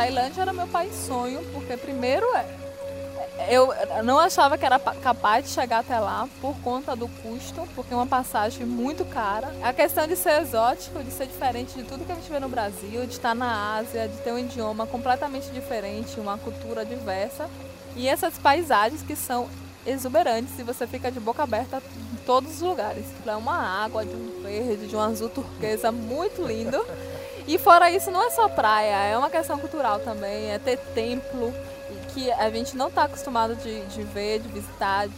Tailândia era meu país sonho, porque primeiro é eu não achava que era capaz de chegar até lá por conta do custo, porque é uma passagem muito cara. A questão de ser exótico, de ser diferente de tudo que a gente vê no Brasil, de estar na Ásia, de ter um idioma completamente diferente, uma cultura diversa. E essas paisagens que são exuberantes e você fica de boca aberta em todos os lugares. É uma água de um verde, de um azul turquesa muito lindo. E fora isso, não é só praia, é uma questão cultural também, é ter templo, que a gente não está acostumado de, de ver, de visitar.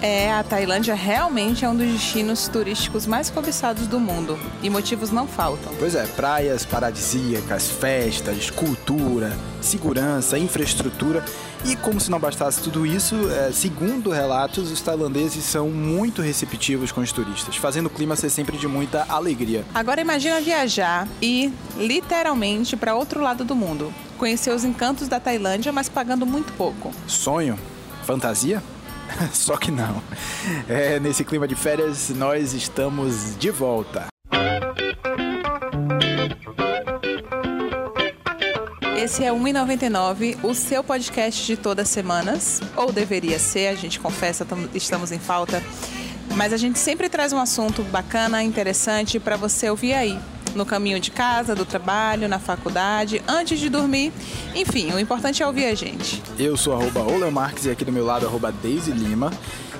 É, a Tailândia realmente é um dos destinos turísticos mais cobiçados do mundo e motivos não faltam. Pois é, praias paradisíacas, festas, cultura, segurança, infraestrutura e como se não bastasse tudo isso, é, segundo relatos, os tailandeses são muito receptivos com os turistas, fazendo o clima ser sempre de muita alegria. Agora imagina viajar e literalmente para outro lado do mundo, conhecer os encantos da Tailândia, mas pagando muito pouco. Sonho? Fantasia? Só que não. É, nesse clima de férias, nós estamos de volta. Esse é 1,99, o seu podcast de todas as semanas. Ou deveria ser, a gente confessa, estamos em falta. Mas a gente sempre traz um assunto bacana, interessante para você ouvir aí no caminho de casa, do trabalho, na faculdade, antes de dormir. Enfim, o importante é ouvir a gente. Eu sou arroba Marques e aqui do meu lado arroba Daisy Lima.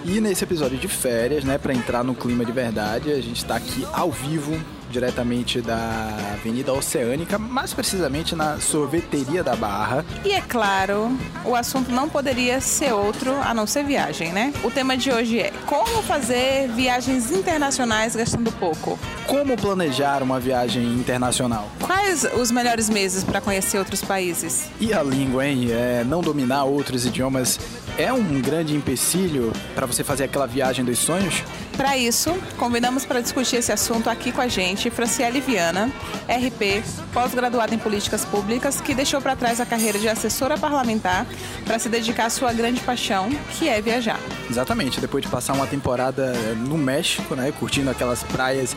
E nesse episódio de férias, né, para entrar no clima de verdade, a gente está aqui ao vivo diretamente da Avenida Oceânica, mais precisamente na Sorveteria da Barra. E é claro, o assunto não poderia ser outro a não ser viagem, né? O tema de hoje é como fazer viagens internacionais gastando pouco. Como planejar uma viagem internacional? Quais os melhores meses para conhecer outros países? E a língua, hein? É, não dominar outros idiomas é um grande empecilho para você fazer aquela viagem dos sonhos? Para isso, convidamos para discutir esse assunto aqui com a gente Franciele Viana, RP, pós-graduada em políticas públicas, que deixou para trás a carreira de assessora parlamentar para se dedicar à sua grande paixão, que é viajar. Exatamente, depois de passar uma temporada no México, né, curtindo aquelas praias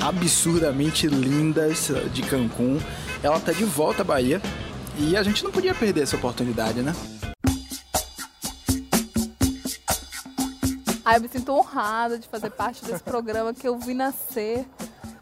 absurdamente lindas de Cancún, ela está de volta à Bahia e a gente não podia perder essa oportunidade, né? Aí eu me sinto honrada de fazer parte desse programa que eu vi nascer.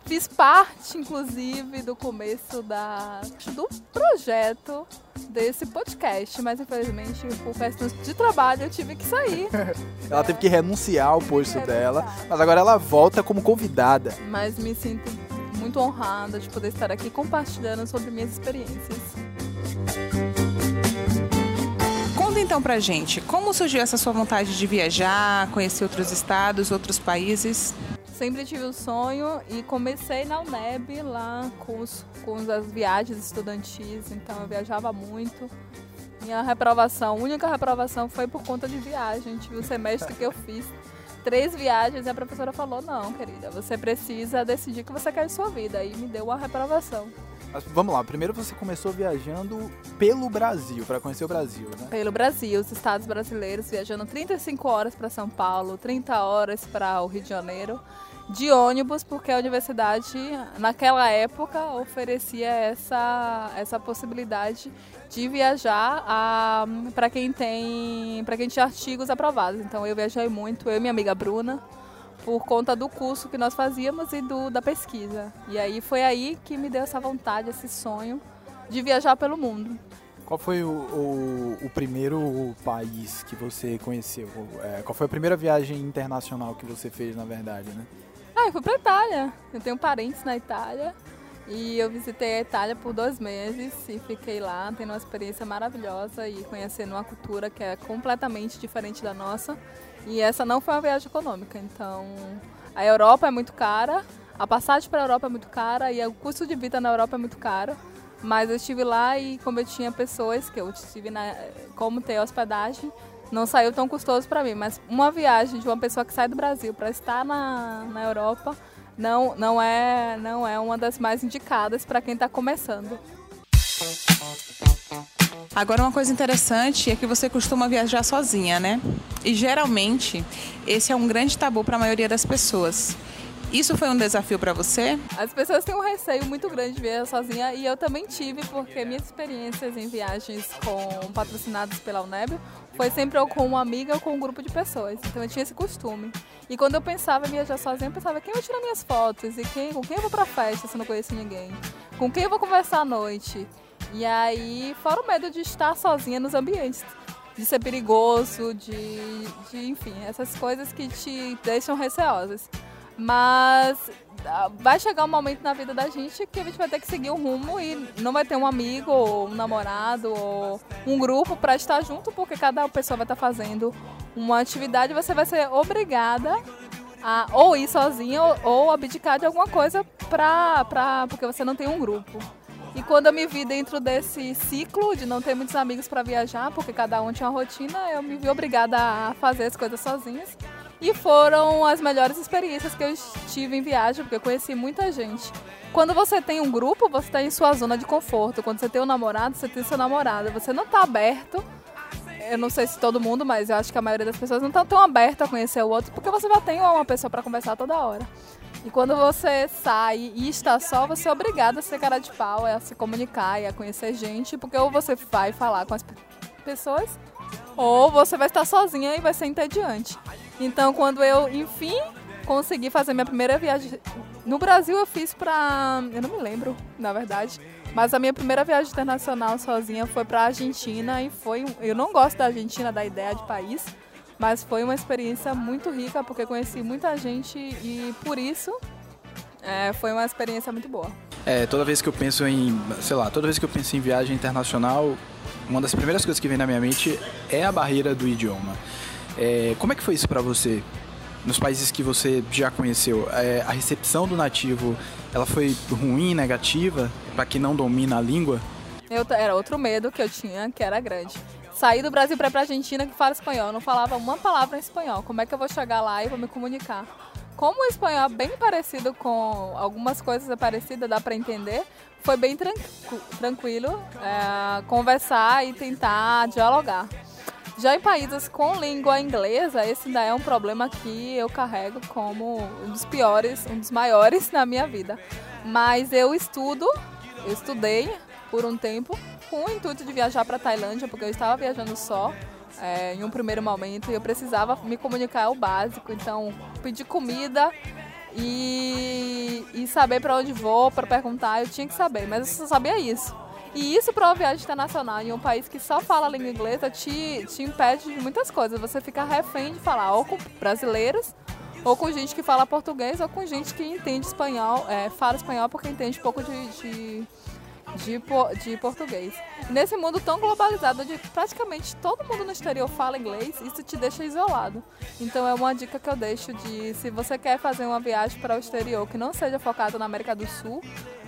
Fiz parte, inclusive, do começo da, do projeto desse podcast, mas infelizmente por questões de trabalho eu tive que sair. ela teve que renunciar ao posto dela, mas agora ela volta como convidada. Mas me sinto muito honrada de poder estar aqui compartilhando sobre minhas experiências. Então pra gente, como surgiu essa sua vontade de viajar, conhecer outros estados, outros países? Sempre tive o sonho e comecei na UNEB lá com, os, com as viagens estudantis, então eu viajava muito. Minha reprovação, única reprovação foi por conta de viagem. Tive o semestre que eu fiz três viagens e a professora falou: não, querida, você precisa decidir o que você quer em sua vida. E me deu uma reprovação. Mas vamos lá, primeiro você começou viajando pelo Brasil, para conhecer o Brasil, né? Pelo Brasil, os estados brasileiros, viajando 35 horas para São Paulo, 30 horas para o Rio de Janeiro, de ônibus, porque a universidade, naquela época, oferecia essa, essa possibilidade de viajar para quem tem para quem tinha artigos aprovados. Então eu viajei muito, eu e minha amiga Bruna, por conta do curso que nós fazíamos e do, da pesquisa. E aí foi aí que me deu essa vontade, esse sonho de viajar pelo mundo. Qual foi o, o, o primeiro país que você conheceu? É, qual foi a primeira viagem internacional que você fez, na verdade, né? Ah, eu fui pra Itália. Eu tenho parentes na Itália. E eu visitei a Itália por dois meses e fiquei lá, tendo uma experiência maravilhosa e conhecendo uma cultura que é completamente diferente da nossa. E essa não foi uma viagem econômica, então a Europa é muito cara, a passagem para a Europa é muito cara e o custo de vida na Europa é muito caro. Mas eu estive lá e como eu tinha pessoas que eu estive na, como ter hospedagem, não saiu tão custoso para mim. Mas uma viagem de uma pessoa que sai do Brasil para estar na, na Europa não, não, é, não é uma das mais indicadas para quem está começando. Agora, uma coisa interessante é que você costuma viajar sozinha, né? E geralmente, esse é um grande tabu para a maioria das pessoas. Isso foi um desafio para você? As pessoas têm um receio muito grande de viajar sozinha e eu também tive, porque minhas experiências em viagens com patrocinadas pela UNEB foi sempre ou com uma amiga ou com um grupo de pessoas. Então eu tinha esse costume. E quando eu pensava em viajar sozinha, eu pensava quem vai tirar minhas fotos e quem, com quem eu vou pra festa se eu não conheço ninguém? Com quem eu vou conversar à noite? E aí, fora o medo de estar sozinha nos ambientes, de ser perigoso, de, de enfim, essas coisas que te deixam receosas. Mas ah, vai chegar um momento na vida da gente que a gente vai ter que seguir um rumo e não vai ter um amigo, ou um namorado, ou um grupo para estar junto, porque cada pessoa vai estar fazendo uma atividade você vai ser obrigada a ou ir sozinha ou, ou abdicar de alguma coisa pra, pra, porque você não tem um grupo. E quando eu me vi dentro desse ciclo de não ter muitos amigos para viajar, porque cada um tinha uma rotina, eu me vi obrigada a fazer as coisas sozinhas. E foram as melhores experiências que eu tive em viagem, porque eu conheci muita gente. Quando você tem um grupo, você está em sua zona de conforto. Quando você tem um namorado, você tem seu namorado. Você não está aberto. Eu não sei se todo mundo, mas eu acho que a maioria das pessoas não está tão aberta a conhecer o outro, porque você já tem uma pessoa para conversar toda hora. E quando você sai e está só, você é obrigado a ser cara de pau, a se comunicar e a conhecer gente, porque ou você vai falar com as pessoas, ou você vai estar sozinha e vai ser entediante. Então, quando eu, enfim, consegui fazer minha primeira viagem. No Brasil, eu fiz pra. Eu não me lembro, na verdade. Mas a minha primeira viagem internacional sozinha foi pra Argentina e foi. Eu não gosto da Argentina, da ideia de país, mas foi uma experiência muito rica porque conheci muita gente e por isso é, foi uma experiência muito boa. É, toda vez que eu penso em, sei lá, toda vez que eu penso em viagem internacional, uma das primeiras coisas que vem na minha mente é a barreira do idioma. É, como é que foi isso para você? Nos países que você já conheceu, é, a recepção do nativo, ela foi ruim, negativa, para quem não domina a língua? Eu, era outro medo que eu tinha, que era grande. Sair do Brasil para ir pra Argentina que fala espanhol, eu não falava uma palavra em espanhol. Como é que eu vou chegar lá e vou me comunicar? Como o espanhol é bem parecido com algumas coisas é parecidas, dá para entender, foi bem tranquilo é, conversar e tentar dialogar. Já em países com língua inglesa, esse ainda é um problema que eu carrego como um dos piores, um dos maiores na minha vida. Mas eu estudo, eu estudei por um tempo com o intuito de viajar para Tailândia, porque eu estava viajando só é, em um primeiro momento e eu precisava me comunicar o básico. Então, pedir comida e, e saber para onde vou, para perguntar, eu tinha que saber, mas eu só sabia isso. E isso para uma viagem internacional em um país que só fala a língua inglesa te, te impede de muitas coisas. Você fica refém de falar ou com brasileiros, ou com gente que fala português, ou com gente que entende espanhol, é, fala espanhol porque entende pouco de, de, de, de português. Nesse mundo tão globalizado, onde praticamente todo mundo no exterior fala inglês, isso te deixa isolado. Então é uma dica que eu deixo de se você quer fazer uma viagem para o exterior que não seja focado na América do Sul,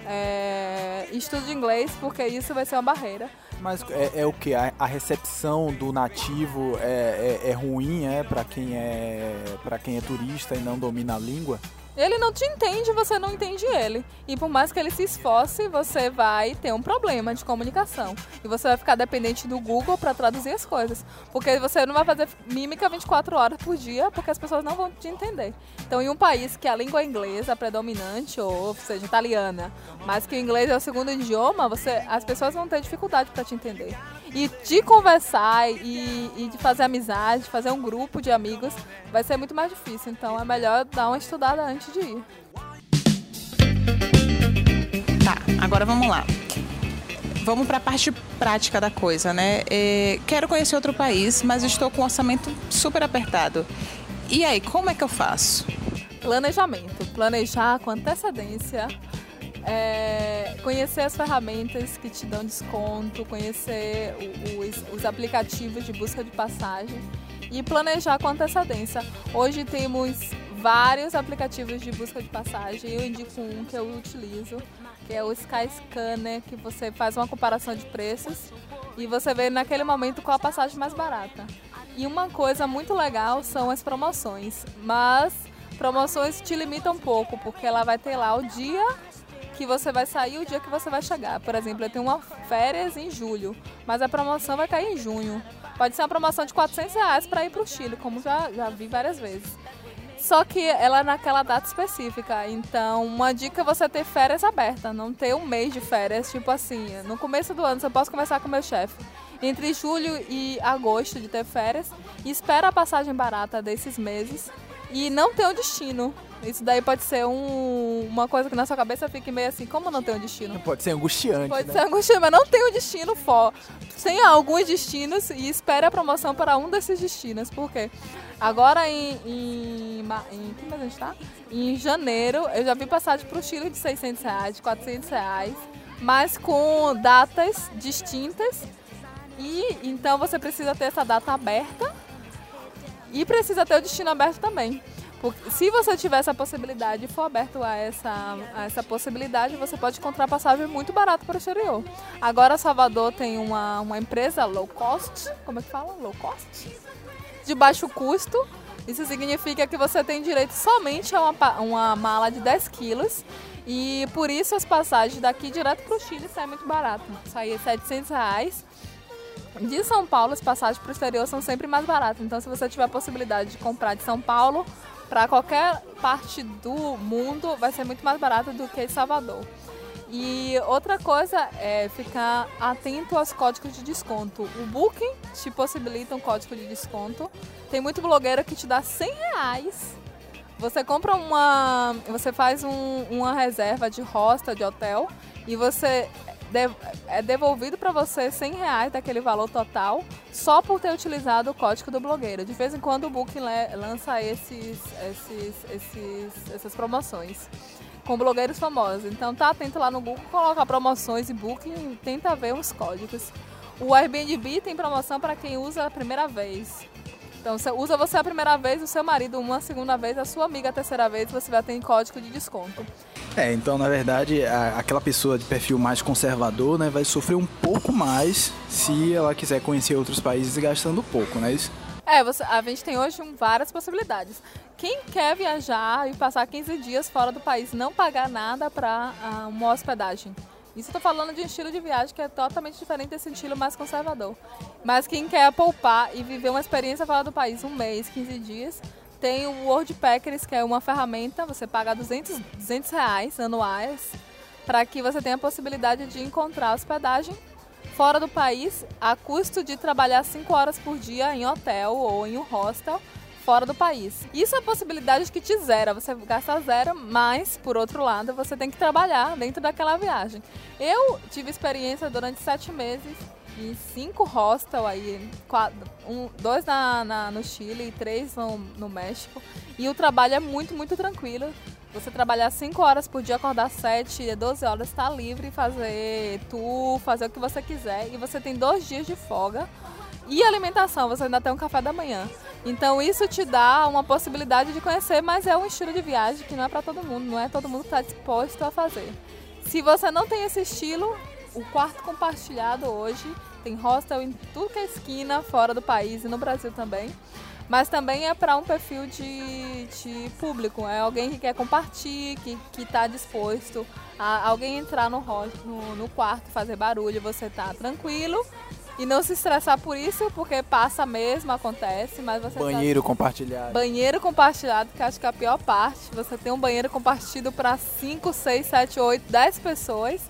é, estude inglês, porque isso vai ser uma barreira. Mas é, é o que? A, a, recepção do nativo é, é, é ruim, é para quem é para quem é turista e não domina a língua? Ele não te entende, você não entende ele. E por mais que ele se esforce, você vai ter um problema de comunicação. E você vai ficar dependente do Google para traduzir as coisas. Porque você não vai fazer mímica 24 horas por dia, porque as pessoas não vão te entender. Então, em um país que a língua inglesa é predominante, ou seja, italiana, mas que o inglês é o segundo idioma, você, as pessoas vão ter dificuldade para te entender. E de conversar e, e, de fazer amizade, fazer um grupo de amigos, vai ser muito mais difícil. Então é melhor dar uma estudada antes de ir. Tá, agora vamos lá. Vamos para a parte prática da coisa, né? É, quero conhecer outro país, mas estou com um orçamento super apertado. E aí, como é que eu faço? Planejamento. Planejar com antecedência é, conhecer as ferramentas que te dão desconto, conhecer os, os aplicativos de busca de passagem e planejar com antecedência. Hoje temos vários aplicativos de busca de passagem. Eu indico um que eu utilizo, que é o Skyscanner, que você faz uma comparação de preços e você vê naquele momento qual a passagem mais barata. E uma coisa muito legal são as promoções, mas promoções te limitam um pouco, porque ela vai ter lá o dia que você vai sair e o dia que você vai chegar. Por exemplo, eu tenho uma férias em julho, mas a promoção vai cair em junho. Pode ser uma promoção de 400 reais para ir para o Chile, como já, já vi várias vezes. Só que ela é naquela data específica. Então, uma dica é você ter férias abertas, não ter um mês de férias. Tipo assim, no começo do ano, você posso conversar com meu chefe. Entre julho e agosto de ter férias. E espera a passagem barata desses meses. E não ter um destino. Isso daí pode ser um, uma coisa que na sua cabeça fique meio assim, como não tem um destino? Pode ser angustiante, Pode né? ser angustiante, mas não tem um destino for. Tem alguns destinos e espere a promoção para um desses destinos. Por quê? Agora em, em, em que mês a gente tá? Em janeiro, eu já vi passagem para o Chile de 600 reais, de 400 reais, mas com datas distintas. E então você precisa ter essa data aberta e precisa ter o destino aberto também. Porque se você tiver essa possibilidade e for aberto a essa, a essa possibilidade, você pode encontrar passagem muito barata para o exterior. Agora Salvador tem uma, uma empresa low cost, como é que fala? Low cost? De baixo custo. Isso significa que você tem direito somente a uma, uma mala de 10 quilos. E por isso as passagens daqui direto para o Chile saem muito barato. Sai 700 reais. De São Paulo, as passagens para o exterior são sempre mais baratas. Então, se você tiver a possibilidade de comprar de São Paulo para qualquer parte do mundo, vai ser muito mais barato do que Salvador. E outra coisa é ficar atento aos códigos de desconto. O Booking te possibilita um código de desconto. Tem muito blogueiro que te dá 100 reais. Você compra uma. Você faz um- uma reserva de hostel, de hotel, e você é devolvido para você 100 reais daquele valor total só por ter utilizado o código do blogueiro. De vez em quando o Booking lança esses, esses, esses, essas promoções com blogueiros famosos. Então tá atento lá no Google, coloca promoções e Booking e tenta ver os códigos. O Airbnb tem promoção para quem usa a primeira vez. Então, você usa você a primeira vez, o seu marido uma segunda vez, a sua amiga a terceira vez, você vai ter código de desconto. É, então na verdade a- aquela pessoa de perfil mais conservador, né, vai sofrer um pouco mais se ela quiser conhecer outros países gastando pouco, não é isso? É, você, a gente tem hoje um- várias possibilidades. Quem quer viajar e passar 15 dias fora do país, não pagar nada para uma hospedagem. Isso eu tô falando de um estilo de viagem que é totalmente diferente desse estilo mais conservador. Mas quem quer poupar e viver uma experiência fora do país, um mês, 15 dias, tem o World Packers, que é uma ferramenta, você paga 200, 200 reais anuais, para que você tenha a possibilidade de encontrar hospedagem fora do país a custo de trabalhar 5 horas por dia em hotel ou em um hostel fora do país. Isso é a possibilidade que te zera, você gasta zero, mas, por outro lado, você tem que trabalhar dentro daquela viagem. Eu tive experiência durante sete meses em cinco hostels aí, quatro, um, dois na, na- no Chile e três no, no México. E o trabalho é muito, muito tranquilo. Você trabalhar 5 horas por dia, acordar 7, 12 horas, estar livre, fazer tour, fazer o que você quiser. E você tem dois dias de folga. E alimentação, você ainda tem um café da manhã. Então isso te dá uma possibilidade de conhecer, mas é um estilo de viagem que não é para todo mundo, não é todo mundo que está disposto a fazer. Se você não tem esse estilo, o quarto compartilhado hoje tem hostel em tudo que é esquina, fora do país e no Brasil também. Mas também é para um perfil de, de público, é alguém que quer compartilhar, que está disposto a alguém entrar no, no, no quarto, fazer barulho, você tá tranquilo e não se estressar por isso, porque passa mesmo, acontece, mas você Banheiro compartilhado. Banheiro compartilhado, que acho que é a pior parte. Você tem um banheiro compartido para 5, 6, 7, 8, 10 pessoas.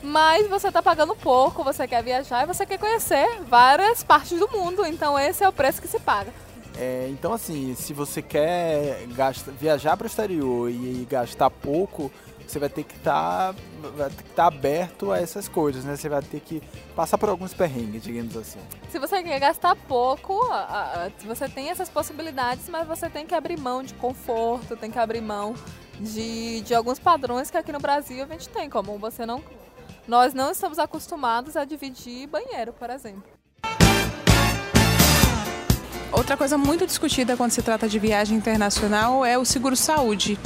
Mas você está pagando pouco, você quer viajar e você quer conhecer várias partes do mundo. Então esse é o preço que se paga. É, então assim, se você quer gasta, viajar para o exterior e, gastar pouco, você vai ter que estar vai ter que estar aberto a essas coisas, né? Você vai ter que passar por alguns perrengues, digamos assim. Se você quer gastar pouco, você tem essas possibilidades, mas você tem que abrir mão de conforto, tem que abrir mão de, de alguns padrões que aqui no Brasil a gente tem, como você não. Nós não estamos acostumados a dividir banheiro, por exemplo. Outra coisa muito discutida quando se trata de viagem internacional é o seguro saúde.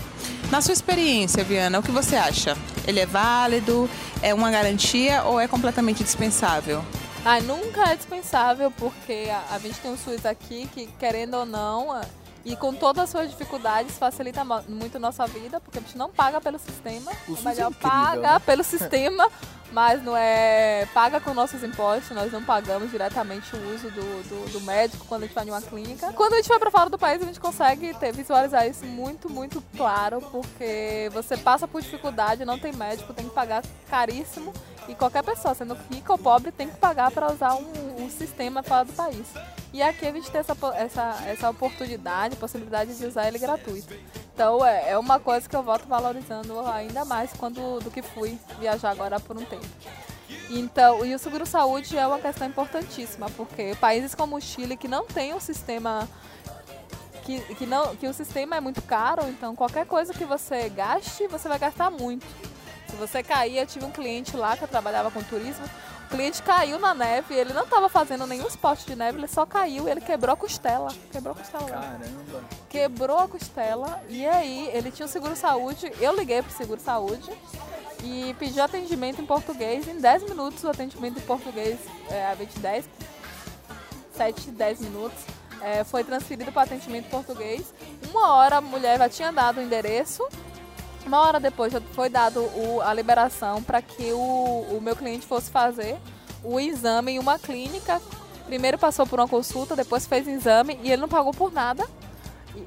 Na sua experiência, Viana, o que você acha? Ele é válido? É uma garantia ou é completamente dispensável? Ah, nunca é dispensável, porque a, a gente tem um SUS aqui que, querendo ou não, a- E com todas as suas dificuldades, facilita muito a nossa vida, porque a gente não paga pelo sistema. O é SUS é melhor incrível, pagar né? pelo sistema, mas não é. Paga com nossos impostos, nós não pagamos diretamente o uso do, do, do médico quando a gente vai em uma clínica. Quando a gente vai para fora do país, a gente consegue ter, visualizar isso muito, muito claro, porque você passa por dificuldade, não tem médico, tem que pagar caríssimo. E qualquer pessoa, sendo rica ou pobre, tem que pagar para usar um, um sistema fora do país. E aqui a gente tem essa, essa, essa oportunidade, possibilidade de usar ele gratuito. Então é, é uma coisa que eu volto valorizando ainda mais quando do que fui viajar agora por um tempo. Então, e o seguro saúde é uma questão importantíssima, porque países como o Chile que não tem um sistema que, que, não, que o sistema é muito caro, então qualquer coisa que você gaste, você vai gastar muito. Se você cair, eu tive um cliente lá que eu trabalhava com turismo, o cliente caiu na neve, ele não estava fazendo nenhum esporte de neve, ele só caiu e ele quebrou a costela. Quebrou a costela. Caramba. Quebrou a costela e aí ele tinha o seguro saúde, eu liguei pro seguro saúde e pedi atendimento em português. Em 10 minutos o atendimento em português, é, a 20, 10, 7, 10 minutos, é, foi transferido para atendimento em português. Uma hora a mulher já tinha dado o endereço, uma hora depois já foi dado o- a liberação para que o, o meu cliente fosse fazer o exame em uma clínica. Primeiro passou por uma consulta, depois fez exame e ele não pagou por nada.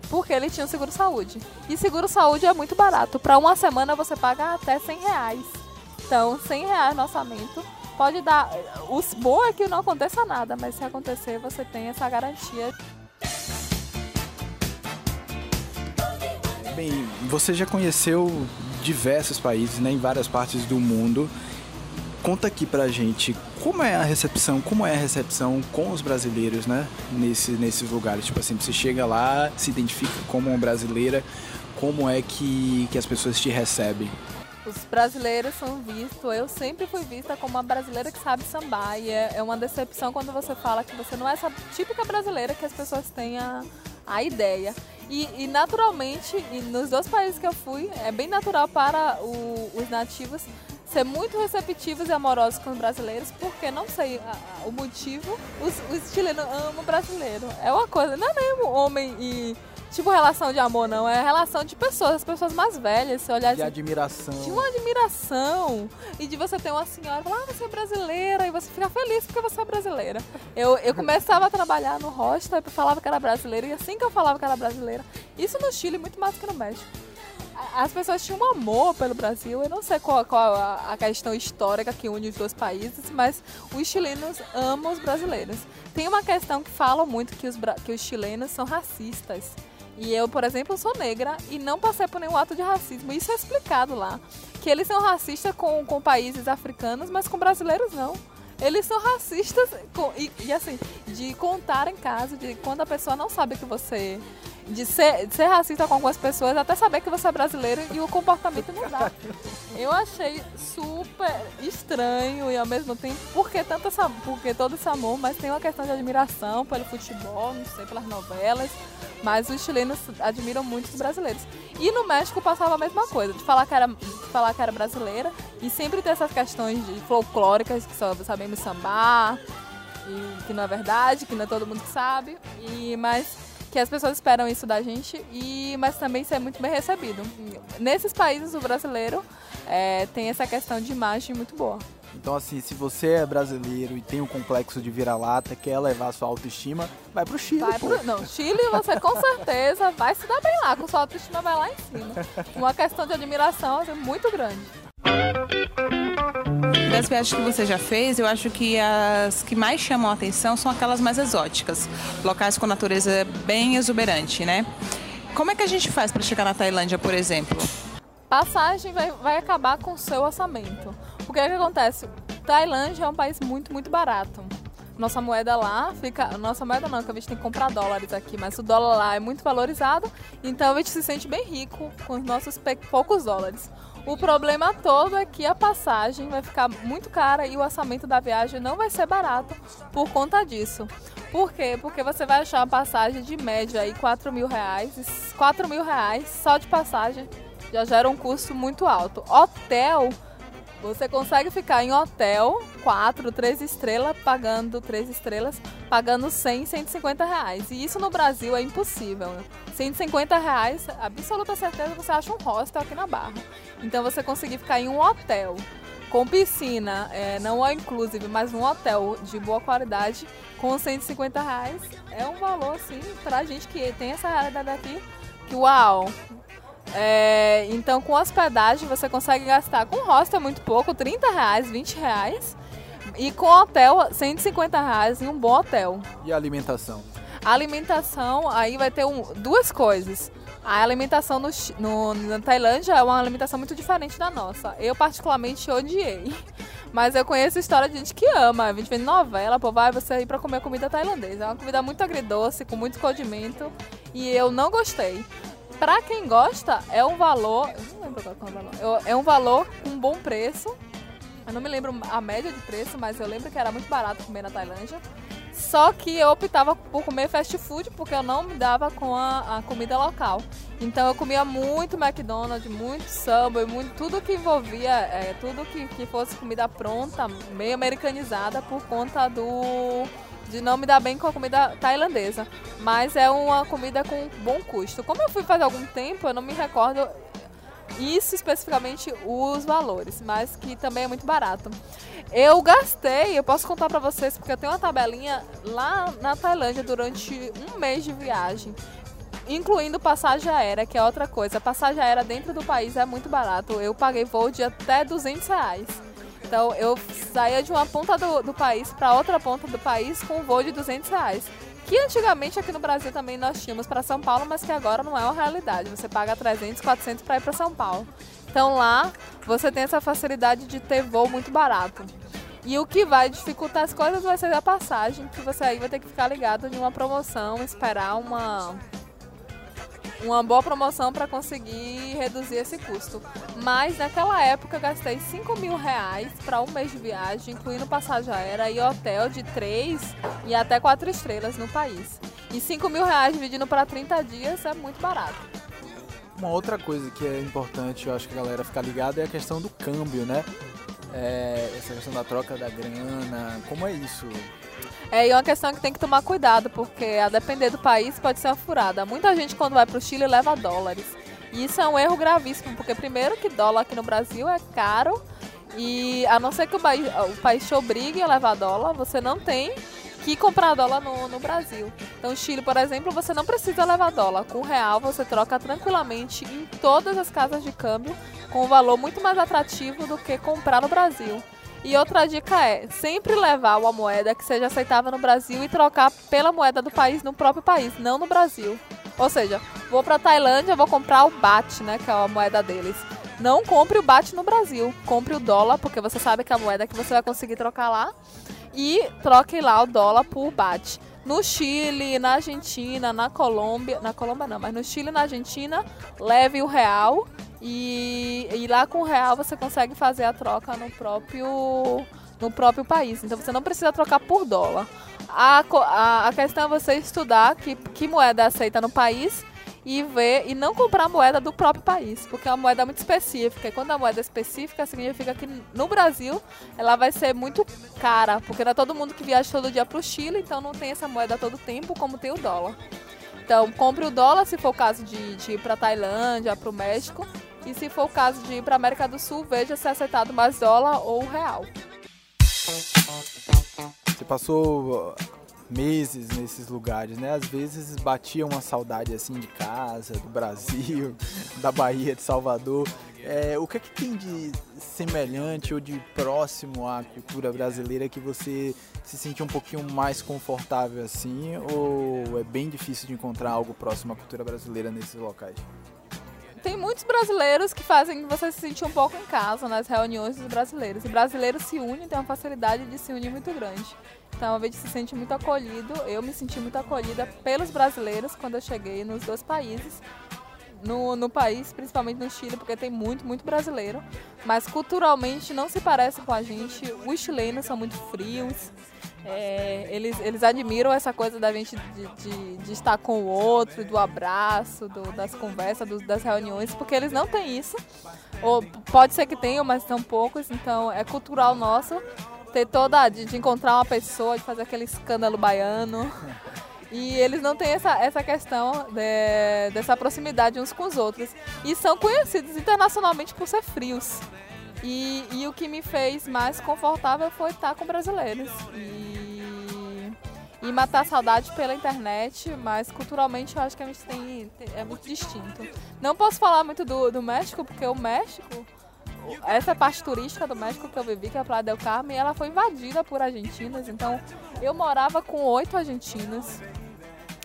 Porque ele tinha seguro saúde. E seguro saúde é muito barato. Para uma semana você paga até 100 reais. Então, 100 reais no orçamento pode dar. O bom é que não aconteça nada, mas se acontecer, você tem essa garantia. Bem, você já conheceu diversos países, né, em várias partes do mundo. Conta aqui pra gente como é a recepção, como é a recepção com os brasileiros, né, nesse, nesses lugares. Tipo assim, você chega lá, se identifica como uma brasileira, como é que, que as pessoas te recebem? Os brasileiros são vistos, eu sempre fui vista como uma brasileira que sabe sambar. E é, é uma decepção quando você fala que você não é essa típica brasileira que as pessoas têm a, a ideia. E, e naturalmente, e nos dois países que eu fui, é bem natural para o- os nativos ser muito receptivos e amorosos com os brasileiros, porque não sei a- a- o motivo, os, os chilenos amam o brasileiro. É uma coisa, não é mesmo homem e. Tipo relação de amor, não. É relação de pessoas, as pessoas mais velhas. Você olhar De assim, admiração. de uma admiração e de você ter uma senhora falar, ah, você é brasileira, e você fica feliz porque você é brasileira. Eu, eu começava a trabalhar no hostel e falava que era brasileira, e assim que eu falava que era brasileira, isso no Chile muito mais que no México. As pessoas tinham um amor pelo Brasil, eu não sei qual, qual a, a questão histórica que une os dois países, mas os chilenos amam os brasileiros. Tem uma questão que falam muito que os, que os chilenos são racistas. E eu, por exemplo, sou negra e não passei por nenhum ato de racismo. Isso é explicado lá. Que eles são racistas com, com países africanos, mas com brasileiros não. Eles são racistas e, e, assim, de contar em casa, de quando a pessoa não sabe que você. De ser, de ser racista com algumas pessoas, até saber que você é brasileiro e o comportamento dá. Eu achei super estranho e ao mesmo tempo, porque tanto essa, porque todo esse amor, mas tem uma questão de admiração pelo futebol, não sei, pelas novelas. Mas os chilenos admiram muito os brasileiros. E no México passava a mesma coisa, de falar que era, falar que era brasileira e sempre ter essas questões folclóricas que só sabemos sambar, e que não é verdade, que não é todo mundo que sabe. E, mas que as pessoas esperam isso da gente, e, mas também ser muito bem recebido. Nesses países, o brasileiro é, tem essa questão de imagem muito boa. Então, assim, se você é brasileiro e tem um complexo de vira-lata, quer elevar sua autoestima, vai pro Chile, Vai pro, não, Chile você com certeza vai se dar bem lá, com sua autoestima vai lá em cima. Uma questão de admiração assim, muito grande. Das viagens que você já fez, eu acho que as que mais chamam a atenção são aquelas mais exóticas, locais com natureza bem exuberante, né? Como é que a gente faz para chegar na Tailândia, por exemplo? Passagem vai, vai acabar com o seu orçamento. O que acontece? Tailândia é um país muito, muito barato. Nossa moeda lá fica. Nossa moeda não, que a gente tem que comprar dólares aqui, mas o dólar lá é muito valorizado, então a gente se sente bem rico com os nossos poucos dólares. O problema todo é que a passagem vai ficar muito cara e o orçamento da viagem não vai ser barato por conta disso. Por quê? Porque você vai achar uma passagem de média aí 4 mil reais. e 4 mil reais só de passagem já gera um custo muito alto. Hotel Você consegue ficar em hotel, 4, 3 estrelas, pagando 3 estrelas, pagando 100, 150 reais. E isso no Brasil é impossível. 150 reais, absoluta certeza você acha um hostel aqui na Barra. Então você conseguir ficar em um hotel com piscina, é, não é inclusive, mas um hotel de boa qualidade com 150 reais é um valor assim pra gente que tem essa realidade aqui que uau, é, então, com hospedagem, você consegue gastar com hostel muito pouco, 30 reais, 20 reais. E com hotel, 150 reais em um bom hotel. E a alimentação? A alimentação, aí vai ter um, duas coisas. A alimentação no, no, na Tailândia é uma alimentação muito diferente da nossa. Eu, particularmente, odiei. Mas eu conheço história de gente que ama. A gente vê novela, pô, vai você ir pra comer comida tailandesa. É uma comida muito agridoce, com muito condimento. E eu não gostei. Pra quem gosta, é um valor. Eu não lembro qual é o valor. É um valor com bom preço. Eu não me lembro a média de preço, mas eu lembro que era muito barato comer na Tailândia. Só que eu optava por comer fast food porque eu não me dava com a, a comida local. Então eu comia muito McDonald's, muito Subway, muito, tudo que envolvia, é, tudo que, que fosse comida pronta, meio americanizada por conta do de não me dar bem com a comida tailandesa. Mas é uma comida com bom custo. Como eu fui faz algum tempo, eu não me recordo isso especificamente os valores, mas que também é muito barato. Eu gastei, eu posso contar para vocês porque eu tenho uma tabelinha lá na Tailândia durante um mês de viagem, incluindo passagem aérea, que é outra coisa. Passagem aérea dentro do país é muito barato. Eu paguei voo de até 200 reais. Então eu saía de uma ponta do, do país para outra ponta do país com um voo de 200 reais. Que antigamente aqui no Brasil também nós tínhamos para São Paulo, mas que agora não é uma realidade. Você paga 300, 400 para ir para São Paulo. Então lá você tem essa facilidade de ter voo muito barato. E o que vai dificultar as coisas vai ser a passagem, que você aí vai ter que ficar ligado de uma promoção, esperar uma uma boa promoção para conseguir reduzir esse custo. Mas naquela época gastei 5 mil reais para um mês de viagem, incluindo passagem aérea e hotel de 3 e até 4 estrelas no país. E 5 mil reais dividindo para 30 dias é muito barato. Uma outra coisa que é importante, eu acho que a galera ficar ligada, é a questão do câmbio, né? É, essa questão da troca da grana, como é isso? É, e é uma questão que tem que tomar cuidado, porque a depender do país pode ser uma furada. Muita gente quando vai para o Chile leva dólares. E isso é um erro gravíssimo, porque primeiro que dólar aqui no Brasil é caro e a não ser que o país, o país te obrigue a levar dólar, você não tem que comprar dólar no, no Brasil. Então, Chile, por exemplo, você não precisa levar dólar. Com real, você troca tranquilamente em todas as casas de câmbio com um valor muito mais atrativo do que comprar no Brasil. E outra dica é sempre levar uma moeda que seja aceitável no Brasil e trocar pela moeda do país no próprio país, não no Brasil. Ou seja, vou para Tailândia, vou comprar o baht, né, que é a moeda deles. Não compre o baht no Brasil, compre o dólar, porque você sabe que é a moeda que você vai conseguir trocar lá. E troque lá o dólar por baht. No Chile, na Argentina, na Colômbia, na Colômbia não, mas no Chile e na Argentina, leve o real e, e lá com o real você consegue fazer a troca no próprio, no próprio país. Então você não precisa trocar por dólar. A, a, a questão é você estudar que, que moeda é aceita no país e ver e não comprar moeda do próprio país, porque é uma moeda muito específica. E quando a moeda é específica, significa que no Brasil ela vai ser muito cara, porque não é todo mundo que viaja todo dia para o Chile, então não tem essa moeda todo tempo como tem o dólar. Então, compre o dólar se for o caso de, de ir para Tailândia, para o México, e se for o caso de ir para América do Sul, veja se é aceitado mais dólar ou real. Você passou uh, meses nesses lugares, né? Às vezes batia uma saudade assim de casa, do Brasil, da Bahia, de Salvador. É, o que é que tem de semelhante ou de próximo à cultura brasileira que você se sente um pouquinho mais confortável assim? Ou é bem difícil de encontrar algo próximo à cultura brasileira nesses locais? Muitos brasileiros que fazem você se sentir um pouco em casa nas reuniões dos brasileiros. E brasileiros se unem, tem uma facilidade de se unir muito grande. Então a gente se sente muito acolhido. Eu me senti muito acolhida pelos brasileiros quando eu cheguei nos dois países. No, no país, principalmente no Chile, porque tem muito, muito brasileiro. Mas culturalmente não se parece com a gente. Os chilenos são muito frios. É, eles, eles admiram essa coisa da gente de, de, de estar com o outro, do abraço, do, das conversas, do, das reuniões, porque eles não têm isso. Ou pode ser que tenham, mas são poucos. Então é cultural nosso ter toda. de, de encontrar uma pessoa, de fazer aquele escândalo baiano. E eles não têm essa, essa questão de, dessa proximidade uns com os outros. E são conhecidos internacionalmente por ser frios. E, e o que me fez mais confortável foi estar com brasileiros. E, e matar a saudade pela internet, mas culturalmente eu acho que a gente tem, é muito distinto. Não posso falar muito do, do México, porque o México, essa parte turística do México que eu vivi, que é a Praia del Carmen, ela foi invadida por argentinos. Então eu morava com oito argentinos.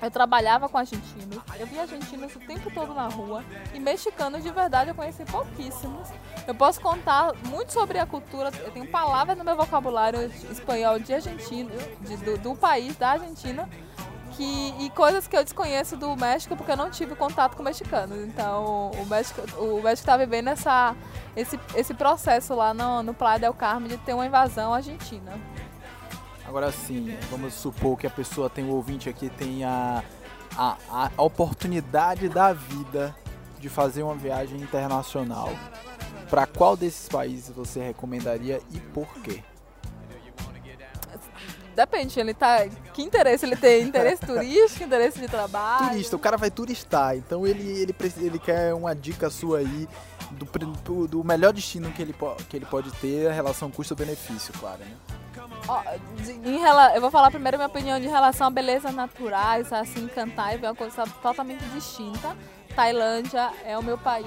Eu trabalhava com argentinos, eu vi argentinos o tempo todo na rua e mexicanos de verdade eu conheci pouquíssimos. Eu posso contar muito sobre a cultura, eu tenho palavras no meu vocabulário espanhol de argentino, de, do, do, país, da Argentina, que, e coisas que eu desconheço do México porque eu não tive contato com mexicanos. Então o México o México está vivendo essa, esse, esse processo lá no, no Playa del Carmen de ter uma invasão argentina. Agora sim, vamos supor que a pessoa tem o ouvinte aqui tem a, a, a oportunidade da vida de fazer uma viagem internacional. Para qual desses países você recomendaria e por quê? Depende, ele tá. Que interesse? Ele tem interesse turístico, interesse de trabalho? Turista, o cara vai turistar, então ele, ele, ele quer uma dica sua aí do, do melhor destino que ele, que ele pode ter, a relação custo-benefício, claro, né? Em, eu vou falar primeiro minha opinião de relação a belezas naturais, assim, e ver uma coisa totalmente distinta. Tailândia é o meu país,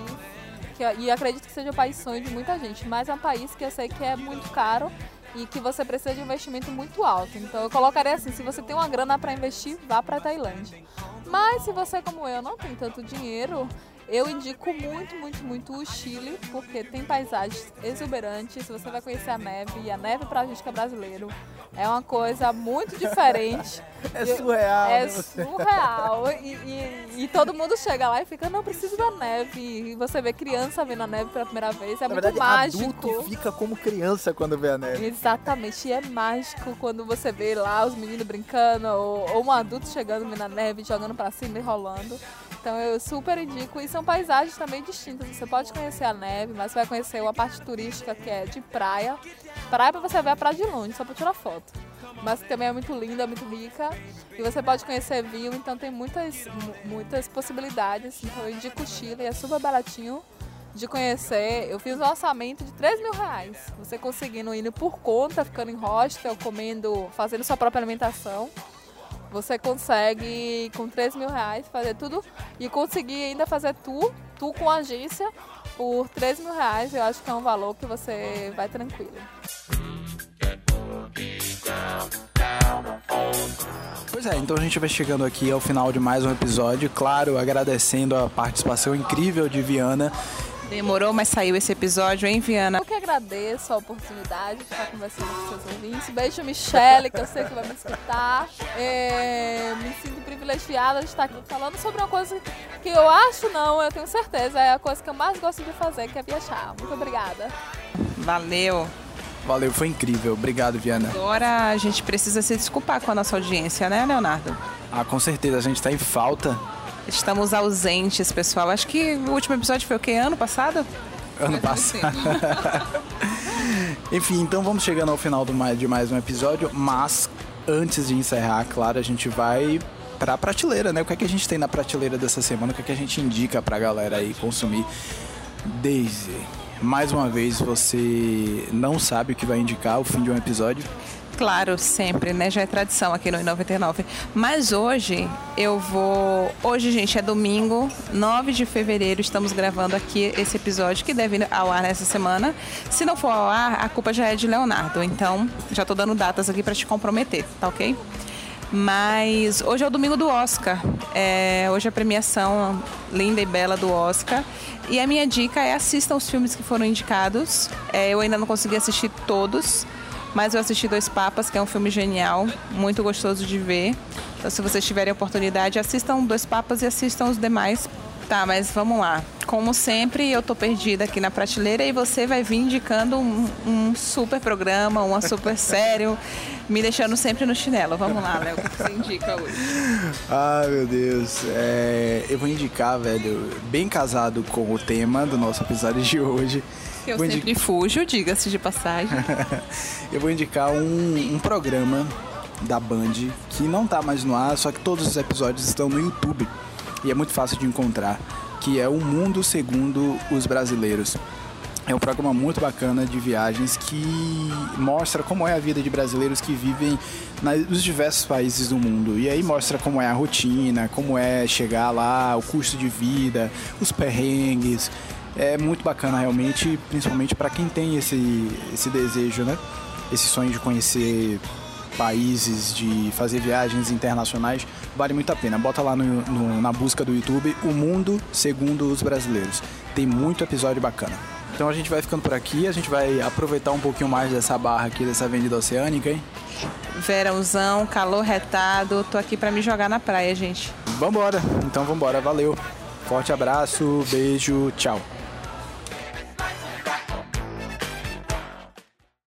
que, e acredito que seja o país sonho de muita gente, mas é um país que eu sei que é muito caro e que você precisa de um investimento muito alto. Então eu colocaria assim, se você tem uma grana para investir, vá para Tailândia. Mas se você como eu não tem tanto dinheiro, eu indico muito, muito, muito o Chile, porque tem paisagens exuberantes. Você vai conhecer a neve, e a neve pra gente que é brasileiro é uma coisa muito diferente. é surreal. É né? surreal. E, e, e, todo mundo chega lá e fica, não, preciso da neve. E você vê criança vendo a neve pela primeira vez. É Na muito verdade, mágico. Adulto fica como criança quando vê a neve. Exatamente. E é mágico quando você vê lá os meninos brincando, ou, ou um adulto chegando vendo a neve, jogando pra cima e rolando. Então eu super indico. E são paisagens também distintas. Você pode conhecer a neve, mas você vai conhecer uma parte turística que é de praia. Praia pra você ver a praia de longe, só pra tirar foto. Mas também é muito linda, muito rica. E você pode conhecer vinho, então tem muitas, muitas possibilidades. Então eu indico Chile, é super baratinho de conhecer. Eu fiz um orçamento de 3 mil reais. Você conseguindo ir por conta, ficando em hostel, comendo, fazendo sua própria alimentação. Você consegue, com 3 mil reais, fazer tudo e conseguir ainda fazer tu, tu com agência, por 3 mil reais. Eu acho que é um valor que você vai tranquilo. Pois é, então a gente vai chegando aqui ao final de mais um episódio. Claro, agradecendo a participação incrível de Viana Demorou, mas saiu esse episódio, hein, Viana? Agradeço a oportunidade de estar conversando com seus ouvintes. Beijo, Michelle, que eu sei que vai me escutar. É, me sinto privilegiada de estar aqui falando sobre uma coisa que eu acho, não, eu tenho certeza, é a coisa que eu mais gosto de fazer, que é viajar. Muito obrigada. Valeu. Valeu, foi incrível. Obrigado, Viana. Agora a gente precisa se desculpar com a nossa audiência, né, Leonardo? Ah, com certeza. A gente está em falta Estamos ausentes, pessoal. Acho que o último episódio foi o quê? Ano passado? Ano passado. Enfim, então vamos chegando ao final de mais um episódio, mas antes de encerrar, claro, a gente vai para a prateleira, né? O que é que a gente tem na prateleira dessa semana? O que é que a gente indica para a galera aí consumir? Daisy, mais uma vez você não sabe o que vai indicar o fim de um episódio? Claro, sempre, né? Já é tradição aqui no 99. Mas hoje eu vou. Hoje, gente, é domingo, 9 de fevereiro. Estamos gravando aqui esse episódio que deve ir ao ar nessa semana. Se não for ao ar, a culpa já é de Leonardo. Então, já tô dando datas aqui para te comprometer, tá ok? Mas hoje é o domingo do Oscar. É, hoje é a premiação linda e bela do Oscar. E a minha dica é assistam os filmes que foram indicados. É, eu ainda não consegui assistir todos mas eu assisti Dois Papas, que é um filme genial, muito gostoso de ver. Então, se vocês tiverem oportunidade, assistam Dois Papas e assistam os demais Tá, mas vamos lá. Como sempre, eu tô perdida aqui na prateleira e você vai vir indicando um, um super programa, uma super sério, me deixando sempre no chinelo. Vamos lá, Léo, o que você indica hoje? Ah, meu Deus. É, eu vou indicar, velho, bem casado com o tema do nosso episódio de hoje. Eu vou sempre fujo, diga-se de passagem. eu vou indicar um, um programa da Band que não tá mais no ar, só que todos os episódios estão no YouTube e é muito fácil de encontrar, que é O Mundo Segundo os Brasileiros. É um programa muito bacana de viagens que mostra como é a vida de brasileiros que vivem nos diversos países do mundo. E aí mostra como é a rotina, como é chegar lá, o custo de vida, os perrengues. É muito bacana realmente, principalmente para quem tem esse, esse desejo, né? Esse sonho de conhecer países, de fazer viagens internacionais, vale muito a pena. Bota lá no, no, na busca do YouTube O Mundo Segundo os Brasileiros. Tem muito episódio bacana. Então a gente vai ficando por aqui, a gente vai aproveitar um pouquinho mais dessa barra aqui, dessa avenida oceânica, hein? Verãozão, calor retado, tô aqui para me jogar na praia, gente. Vambora, então vambora, valeu. Forte abraço, beijo, tchau.